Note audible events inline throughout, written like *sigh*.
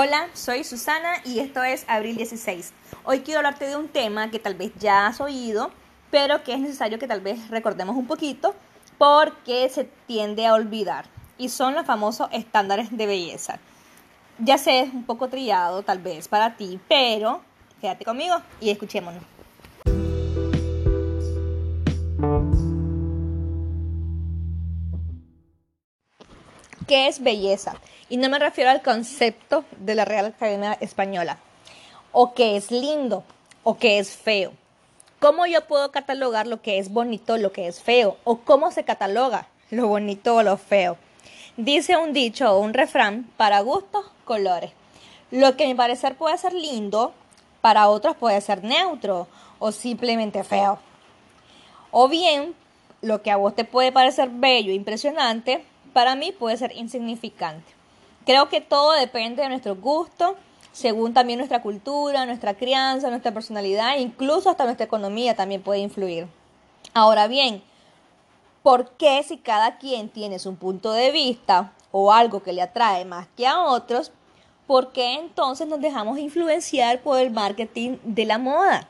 Hola, soy Susana y esto es Abril 16. Hoy quiero hablarte de un tema que tal vez ya has oído, pero que es necesario que tal vez recordemos un poquito porque se tiende a olvidar y son los famosos estándares de belleza. Ya sé, es un poco trillado tal vez para ti, pero quédate conmigo y escuchémonos. ¿Qué es belleza? Y no me refiero al concepto de la Real Academia Española. O qué es lindo, o qué es feo. ¿Cómo yo puedo catalogar lo que es bonito, lo que es feo? ¿O cómo se cataloga lo bonito o lo feo? Dice un dicho o un refrán, para gustos, colores. Lo que a mi parecer puede ser lindo, para otros puede ser neutro o simplemente feo. O bien, lo que a vos te puede parecer bello, impresionante, para mí puede ser insignificante. Creo que todo depende de nuestro gusto, según también nuestra cultura, nuestra crianza, nuestra personalidad, incluso hasta nuestra economía también puede influir. Ahora bien, ¿por qué si cada quien tiene su punto de vista o algo que le atrae más que a otros, por qué entonces nos dejamos influenciar por el marketing de la moda?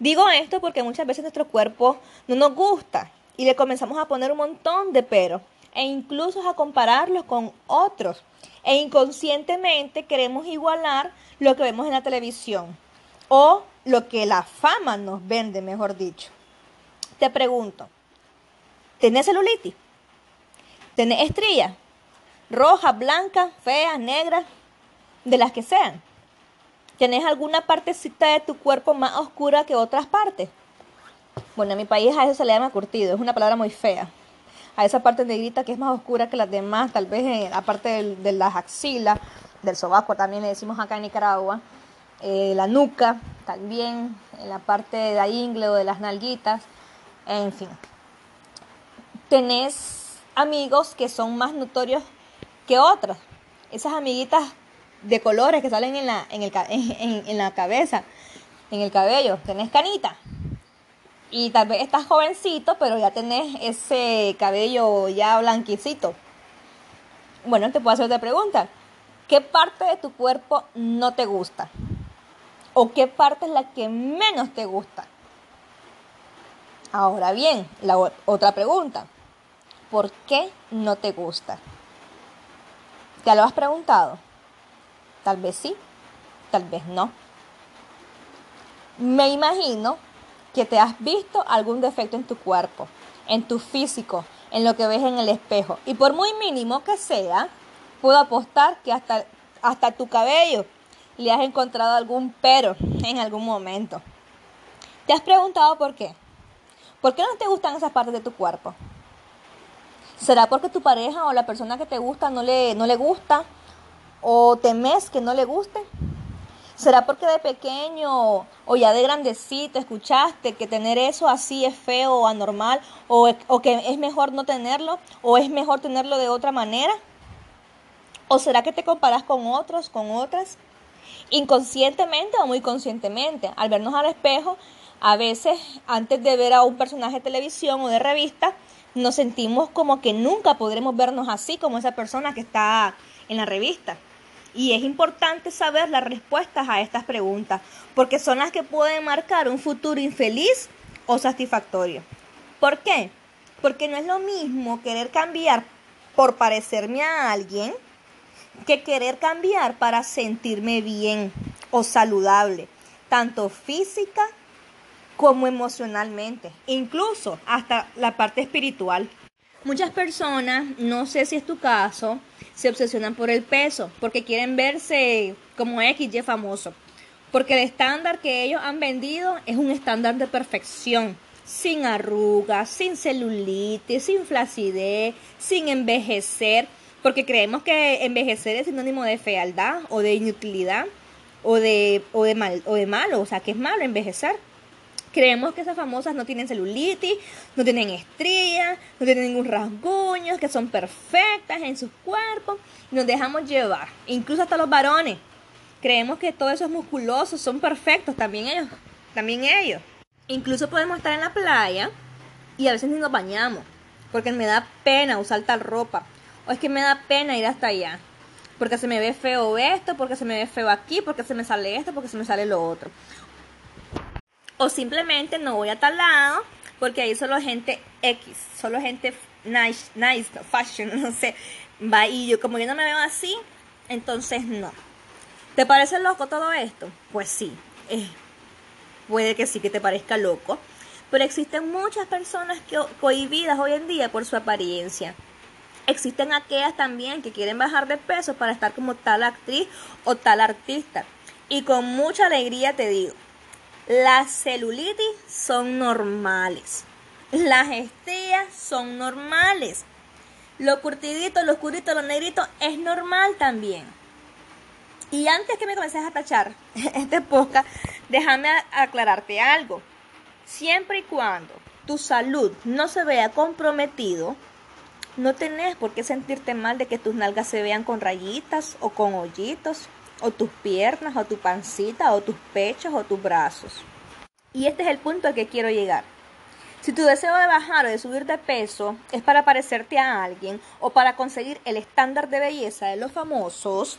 Digo esto porque muchas veces nuestro cuerpo no nos gusta y le comenzamos a poner un montón de pero e incluso a compararlos con otros. E inconscientemente queremos igualar lo que vemos en la televisión o lo que la fama nos vende, mejor dicho. Te pregunto, ¿tenés celulitis? ¿Tenés estrías? Rojas, blancas, feas, negras, de las que sean. ¿Tenés alguna partecita de tu cuerpo más oscura que otras partes? Bueno, en mi país a eso se le llama curtido, es una palabra muy fea a esa parte negrita que es más oscura que las demás, tal vez en la parte de, las axilas, del sobaco también le decimos acá en Nicaragua, eh, la nuca también, en la parte de la ingle o de las nalguitas, en fin. Tenés amigos que son más notorios que otros, esas amiguitas de colores que salen en la, en, el, *laughs* en la cabeza, en el cabello, tenés canita, y tal vez estás jovencito, pero ya tenés ese cabello ya blanquicito. Bueno, te puedo hacer otra pregunta. ¿Qué parte de tu cuerpo no te gusta? ¿O qué parte es la que menos te gusta? Ahora bien, la otra pregunta. ¿Por qué no te gusta? ¿Te lo has preguntado? Tal vez sí, tal vez no. Me imagino que te has visto algún defecto en tu cuerpo, en tu físico, en lo que ves en el espejo. Y por muy mínimo que sea, puedo apostar que hasta, hasta tu cabello le has encontrado algún pero en algún momento. ¿Te has preguntado por qué? ¿Por qué no te gustan esas partes de tu cuerpo? ¿Será porque tu pareja o la persona que te gusta no le, no le gusta? ¿O temes que no le guste? ¿Será porque de pequeño o ya de grandecito escuchaste que tener eso así es feo o anormal o, que es mejor no tenerlo o es mejor tenerlo de otra manera? ¿O será que te comparas con otros, con otras? Inconscientemente o muy conscientemente, al vernos al espejo, a veces antes de ver a un personaje de televisión o de revista, nos sentimos como que nunca podremos vernos así como esa persona que está en la revista. Y es importante saber las respuestas a estas preguntas, porque son las que pueden marcar un futuro infeliz o satisfactorio. ¿Por qué? Porque no es lo mismo querer cambiar por parecerme a alguien que querer cambiar para sentirme bien o saludable, tanto física como emocionalmente, incluso hasta la parte espiritual. Muchas personas, no sé si es tu caso, se obsesionan por el peso, porque quieren verse como XY famoso. Porque el estándar que ellos han vendido es un estándar de perfección, sin arrugas, sin celulitis, sin flacidez, sin envejecer, porque creemos que envejecer es sinónimo de fealdad o de inutilidad o de, o de, mal, o de malo, o sea, que es malo envejecer. Creemos que esas famosas no tienen celulitis, no tienen estrías, no tienen ningún rasguño, que son perfectas en sus cuerpos. nos dejamos llevar, incluso hasta los varones. Creemos que todos esos musculosos son perfectos, también ellos, también ellos. Incluso podemos estar en la playa y a veces ni nos bañamos, porque me da pena usar tal ropa, o es que me da pena ir hasta allá. porque se me ve feo esto, porque se me ve feo aquí, porque se me sale esto, porque se me sale lo otro. O simplemente no voy a tal lado porque ahí solo gente X, solo gente nice, nice, fashion, *laughs* no sé. Va y yo, como yo no me veo así, entonces no. ¿Te parece loco todo esto? Pues sí, puede que sí que te parezca loco. Pero existen muchas personas que cohibidas hoy en día por su apariencia. Existen aquellas también que quieren bajar de peso para estar como tal actriz o tal artista. Y con mucha alegría te digo, las celulitis son normales. Las estrías son normales. Lo curtidito, lo oscurito, lo negrito es normal también. Y antes que me comences a tachar *laughs* este podcast, déjame aclararte algo. Siempre y cuando tu salud no se vea comprometido, no tenés por qué sentirte mal de que tus nalgas se vean con rayitas o con hoyitos, o tus piernas, o tu pancita, o tus pechos, o tus brazos. Y este es el punto al que quiero llegar. Si tu deseo de bajar o de subir de peso es para parecerte a alguien o para conseguir el estándar de belleza de los famosos,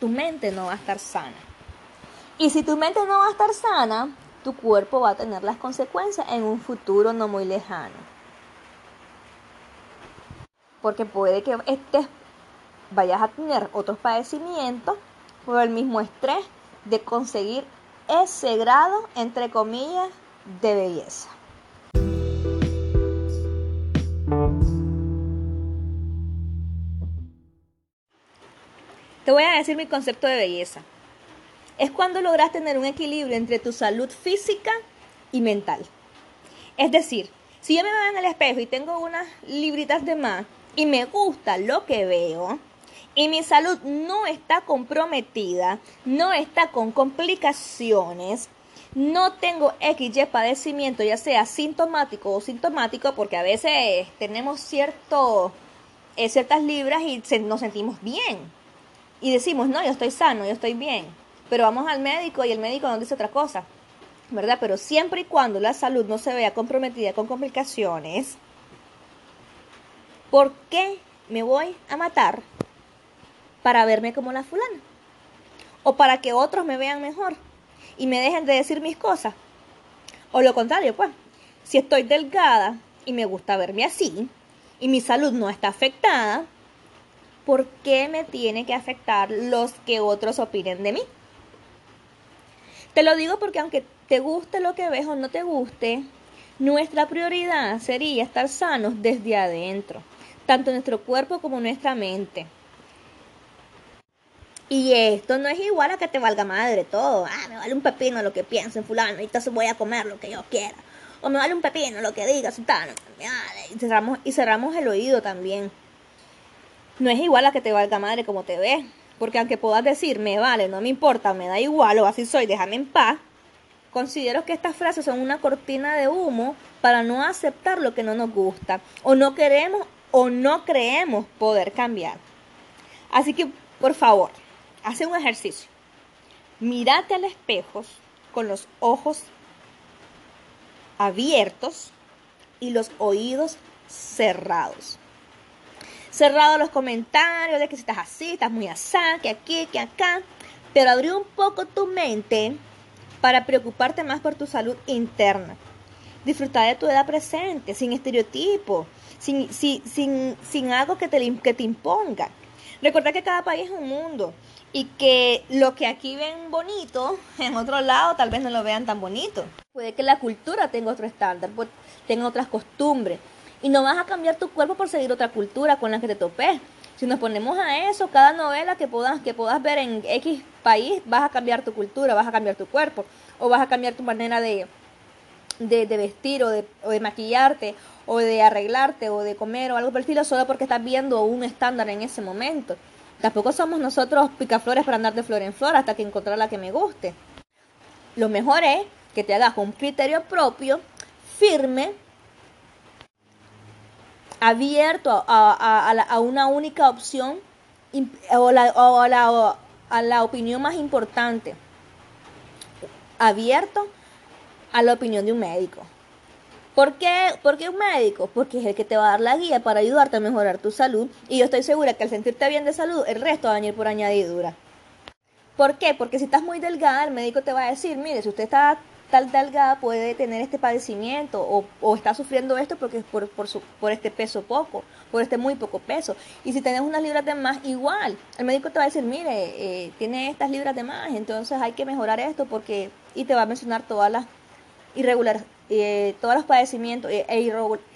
tu mente no va a estar sana. Y si tu mente no va a estar sana, tu cuerpo va a tener las consecuencias en un futuro no muy lejano porque puede que estés, vayas a tener otros padecimientos por el mismo estrés de conseguir ese grado, entre comillas, de belleza. Te voy a decir mi concepto de belleza. Es cuando logras tener un equilibrio entre tu salud física y mental. Es decir, si yo me veo en el espejo y tengo unas libritas de más, y me gusta lo que veo y mi salud no está comprometida, no está con complicaciones, no tengo XY padecimiento, ya sea sintomático o sintomático, porque a veces tenemos cierto, eh, ciertas libras y nos sentimos bien. Y decimos, no, yo estoy sano, yo estoy bien. Pero vamos al médico y el médico nos dice otra cosa, ¿verdad? Pero siempre y cuando la salud no se vea comprometida con complicaciones, ¿Por qué me voy a matar para verme como la fulana? O para que otros me vean mejor y me dejen de decir mis cosas. O lo contrario, pues, si estoy delgada y me gusta verme así y mi salud no está afectada, ¿por qué me tiene que afectar los que otros opinen de mí? Te lo digo porque aunque te guste lo que ves o no te guste, nuestra prioridad sería estar sanos desde adentro tanto nuestro cuerpo como nuestra mente. Y esto no es igual a que te valga madre todo. Ah, me vale un pepino lo que piensen fulano, y se voy a comer lo que yo quiera. O me vale un pepino lo que diga sultano. Y cerramos, y cerramos el oído también. No es igual a que te valga madre como te ves. Porque aunque puedas decir, me vale, no me importa, me da igual, o así soy, déjame en paz. Considero que estas frases son una cortina de humo para no aceptar lo que no nos gusta. O no queremos o no creemos poder cambiar. Así que, por favor, hace un ejercicio. Mírate al espejo con los ojos abiertos y los oídos cerrados. Cerrado los comentarios de que si estás así, estás muy asá, que aquí, que acá. Pero abrí un poco tu mente para preocuparte más por tu salud interna. Disfrutar de tu edad presente, sin estereotipos, sin, sin, sin, algo que te, que te imponga. Recuerda que cada país es un mundo y que lo que aquí ven bonito, *laughs* en otro lado tal vez no lo vean tan bonito. Puede que la cultura tenga otro estándar, pues, tenga otras costumbres. Y no vas a cambiar tu cuerpo por seguir otra cultura con la que te topes. Si nos ponemos a eso, cada novela que puedas, que puedas ver en X país, vas a cambiar tu cultura, vas a cambiar tu cuerpo, o vas a cambiar tu manera de, de, vestir o de, maquillarte o de arreglarte o de comer o algo por solo porque estás viendo un estándar en ese momento. Tampoco somos nosotros picaflores para andar de flor en flor hasta que encontrar la que me guste. Lo mejor es que te hagas un criterio propio, firme, abierto a, una única opción o, a la opinión más importante. Abierto a la opinión de un médico. ¿Por qué? ¿Por qué un médico? Porque es el que te va a dar la guía para ayudarte a mejorar tu salud. Y yo estoy segura que al sentirte bien de salud, el resto va a venir por añadidura. ¿Por qué? Porque si estás muy delgada, el médico te va a decir, mire, si usted está tal delgada puede tener este padecimiento o, está sufriendo esto porque por, por, este peso poco, por este muy poco peso. Y si tienes unas libras de más, igual. El médico te va a decir, mire, eh, tiene estas libras de más, entonces hay que mejorar esto porque... Y te va a mencionar todas las irregular, eh, todos los padecimientos e, e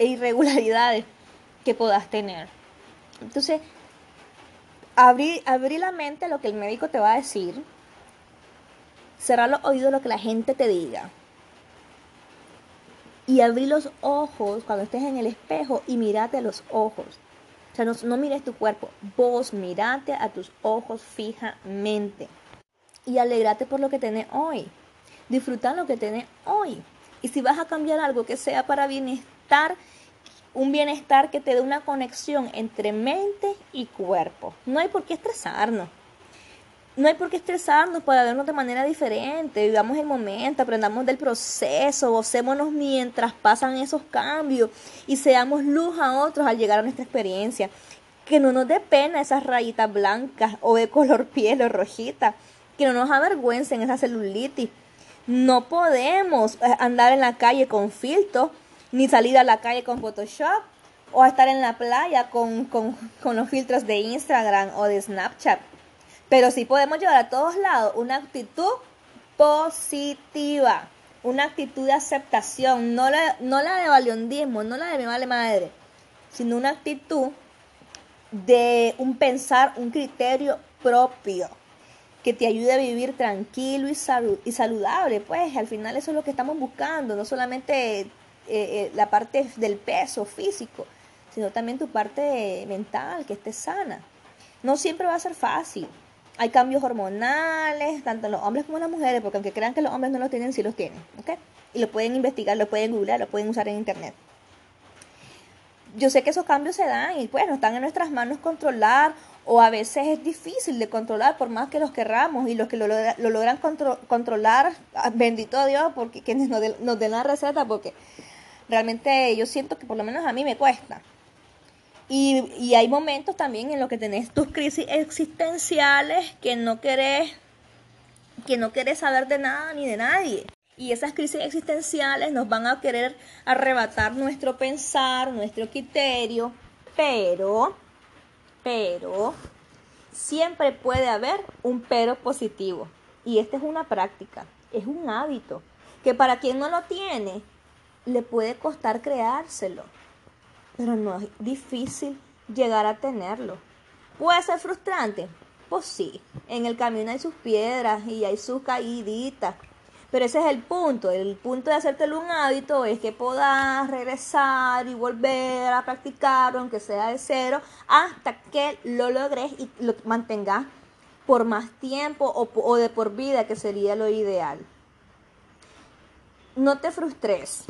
irregularidades que puedas tener. Entonces, abrir, abrir la mente a lo que el médico te va a decir, cerrar los oídos a lo que la gente te diga. Y abrir los ojos cuando estés en el espejo y mirate a los ojos. O sea, no, no mires tu cuerpo, vos mirate a tus ojos fijamente. Y alegrate por lo que tenés hoy. Disfruta lo que tenés hoy. Y si vas a cambiar algo que sea para bienestar, un bienestar que te dé una conexión entre mente y cuerpo. No hay por qué estresarnos. No hay por qué estresarnos para vernos de manera diferente. Vivamos el momento, aprendamos del proceso, gocémonos mientras pasan esos cambios y seamos luz a otros al llegar a nuestra experiencia. Que no nos dé pena esas rayitas blancas o de *laughs* color piel o rojita. Que no nos avergüencen esa celulitis. No podemos eh, andar en la calle con filtros ni salir a la calle con Photoshop o estar en la playa con, los filtros de Instagram o de Snapchat. Pero sí podemos llevar a todos lados una actitud positiva, una actitud de aceptación, no la, no la de valiondismo, no la de mi vale madre, sino una actitud de un pensar, un criterio propio que te ayude a vivir tranquilo y, y saludable. Pues al final eso es lo que estamos buscando, no solamente eh, eh, la parte del peso físico, sino también tu parte mental, que esté sana. No siempre va a ser fácil. Hay cambios hormonales, tanto en los hombres como en las mujeres, porque aunque crean que los hombres no los tienen, sí los tienen. ¿okay? Y lo pueden investigar, lo pueden googlear, lo pueden usar en internet. Yo sé que esos cambios se dan y pues no están en nuestras manos controlar o a veces es difícil de controlar por más que los querramos y los que lo, logran controlar, ah, bendito Dios, porque quienes nos, den la receta, porque realmente yo siento que por lo menos a mí me cuesta. Y, hay momentos también en los que tenés tus crisis existenciales que no querés, que no querés saber de nada ni de nadie. Y esas crisis existenciales nos van a querer arrebatar nuestro pensar, nuestro criterio, pero, pero, siempre puede haber un pero positivo. Y esta es una práctica, es un hábito, que para quien no lo tiene, le puede costar creárselo, pero no es difícil llegar a tenerlo. ¿Puede ser frustrante? Pues sí, en el camino hay sus piedras y hay sus caíditas, pero ese es el punto. El punto de hacértelo un hábito es que puedas regresar y volver a practicarlo, aunque sea de cero, hasta que lo logres y lo mantengas por más tiempo o, o de por vida, que sería lo ideal. No te frustres.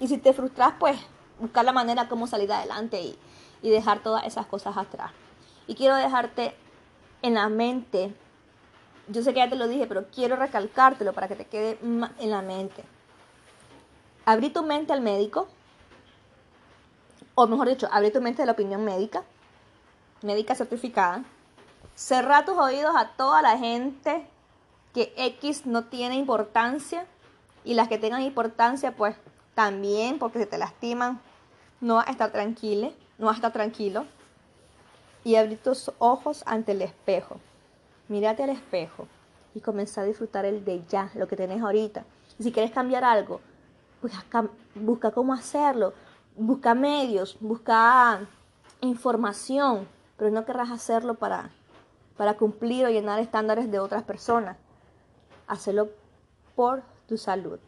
Y si te frustras, pues buscar la manera como salir adelante y, y dejar todas esas cosas atrás. Y quiero dejarte en la mente, yo sé que ya te lo dije, pero quiero recalcártelo para que te quede en la mente. Abrí tu mente al médico, o mejor dicho, abrí tu mente a la opinión médica, médica certificada. Cerra tus oídos a toda la gente que X no tiene importancia y las que tengan importancia, pues también porque si te lastiman, no vas a estar tranquilo, no a estar tranquilo. Y abrir tus ojos ante el espejo. Mírate al espejo y comienza a disfrutar el de ya, lo que tenés ahorita. Si quieres cambiar algo, busca, busca cómo hacerlo, busca medios, busca información, pero no querrás hacerlo para, para cumplir o llenar estándares de otras personas. Hazlo por tu salud.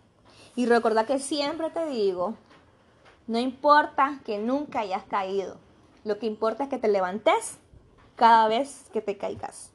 Y recuerda que siempre te digo, no importa que nunca hayas caído, lo que importa es que te levantes cada vez que te caigas.